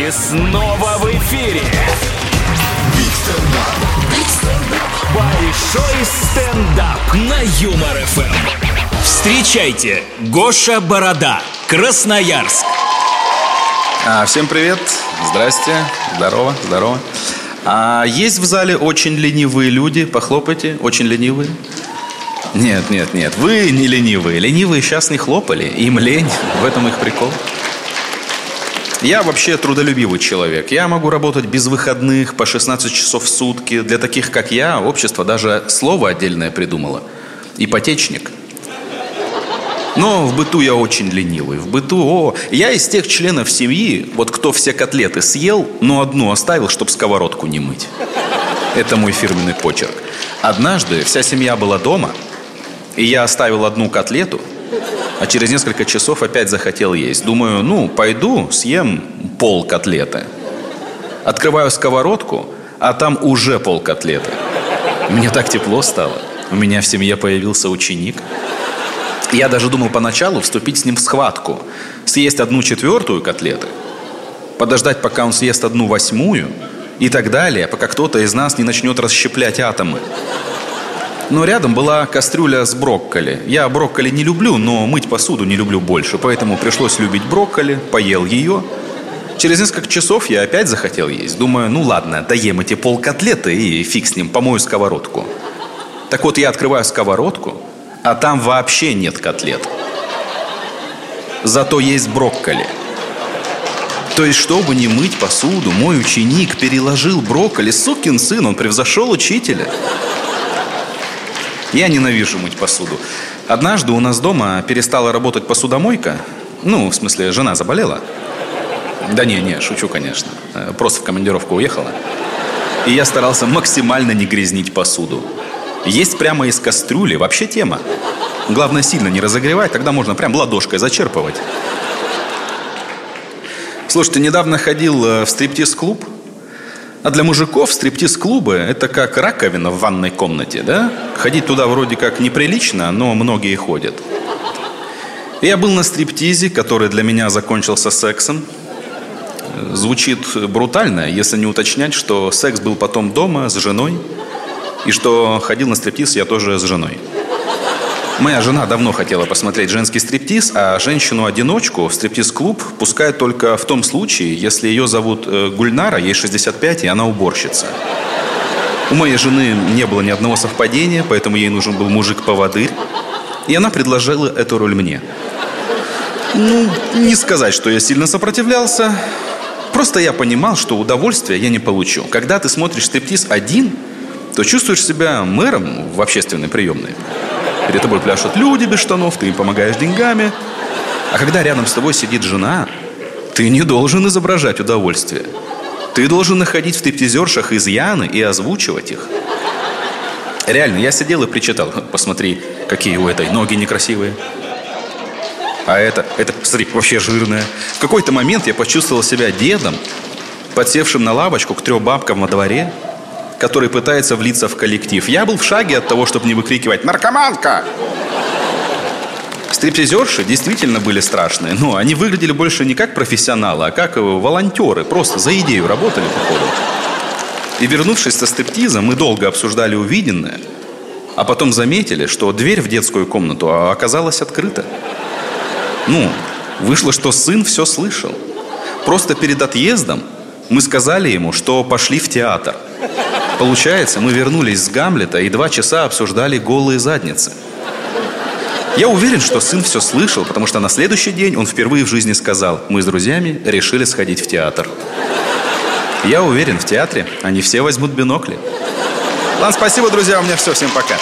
И снова в эфире. Большой стендап на Юмор ФМ. Встречайте, Гоша Борода, Красноярск. А, всем привет, здрасте, здорово, здорово. А есть в зале очень ленивые люди, похлопайте, очень ленивые. Нет, нет, нет, вы не ленивые. Ленивые сейчас не хлопали, им лень, в этом их прикол. Я вообще трудолюбивый человек. Я могу работать без выходных по 16 часов в сутки. Для таких, как я, общество даже слово отдельное придумало. Ипотечник. Но в быту я очень ленивый. В быту, о, я из тех членов семьи, вот кто все котлеты съел, но одну оставил, чтобы сковородку не мыть. Это мой фирменный почерк. Однажды вся семья была дома, и я оставил одну котлету, а через несколько часов опять захотел есть. Думаю, ну, пойду, съем пол котлеты. Открываю сковородку, а там уже пол котлеты. Мне так тепло стало. У меня в семье появился ученик. Я даже думал поначалу вступить с ним в схватку. Съесть одну четвертую котлеты, подождать, пока он съест одну восьмую, и так далее, пока кто-то из нас не начнет расщеплять атомы. Но рядом была кастрюля с брокколи. Я брокколи не люблю, но мыть посуду не люблю больше. Поэтому пришлось любить брокколи, поел ее. Через несколько часов я опять захотел есть. Думаю, ну ладно, доем эти пол котлеты и фиг с ним, помою сковородку. Так вот, я открываю сковородку, а там вообще нет котлет. Зато есть брокколи. То есть, чтобы не мыть посуду, мой ученик переложил брокколи. Сукин сын, он превзошел учителя. Я ненавижу мыть посуду. Однажды у нас дома перестала работать посудомойка. Ну, в смысле, жена заболела. Да не, не, шучу, конечно. Э, Просто в командировку уехала. И я старался максимально не грязнить посуду. Есть прямо из кастрюли вообще тема. Главное, сильно не разогревать, тогда можно прям ладошкой зачерпывать. Слушайте, недавно ходил э, в стриптиз-клуб. А для мужиков стриптиз-клубы – это как раковина в ванной комнате, да? Ходить туда вроде как неприлично, но многие ходят. Я был на стриптизе, который для меня закончился сексом. Звучит брутально, если не уточнять, что секс был потом дома с женой, и что ходил на стриптиз я тоже с женой. Моя жена давно хотела посмотреть женский стриптиз, а женщину-одиночку в стриптиз-клуб пускают только в том случае, если ее зовут э, Гульнара, ей 65, и она уборщица. У моей жены не было ни одного совпадения, поэтому ей нужен был мужик-поводырь. И она предложила эту роль мне. Ну, не сказать, что я сильно сопротивлялся. Просто я понимал, что удовольствия я не получу. Когда ты смотришь стриптиз один, то чувствуешь себя мэром в общественной приемной. Перед тобой пляшут люди без штанов, ты им помогаешь деньгами. А когда рядом с тобой сидит жена, ты не должен изображать удовольствие. Ты должен находить в стриптизершах изъяны и озвучивать их. Реально, я сидел и причитал. Посмотри, какие у этой ноги некрасивые. А это, это, смотри, вообще жирная. В какой-то момент я почувствовал себя дедом, подсевшим на лавочку к трем бабкам во дворе, который пытается влиться в коллектив. Я был в шаге от того, чтобы не выкрикивать «Наркоманка!». Стриптизерши действительно были страшные, но они выглядели больше не как профессионалы, а как волонтеры, просто за идею работали, походу. И вернувшись со стриптиза, мы долго обсуждали увиденное, а потом заметили, что дверь в детскую комнату оказалась открыта. Ну, вышло, что сын все слышал. Просто перед отъездом мы сказали ему, что пошли в театр. Получается, мы вернулись с Гамлета и два часа обсуждали голые задницы. Я уверен, что сын все слышал, потому что на следующий день он впервые в жизни сказал, мы с друзьями решили сходить в театр. Я уверен, в театре они все возьмут бинокли. Ладно, спасибо, друзья, у меня все, всем пока.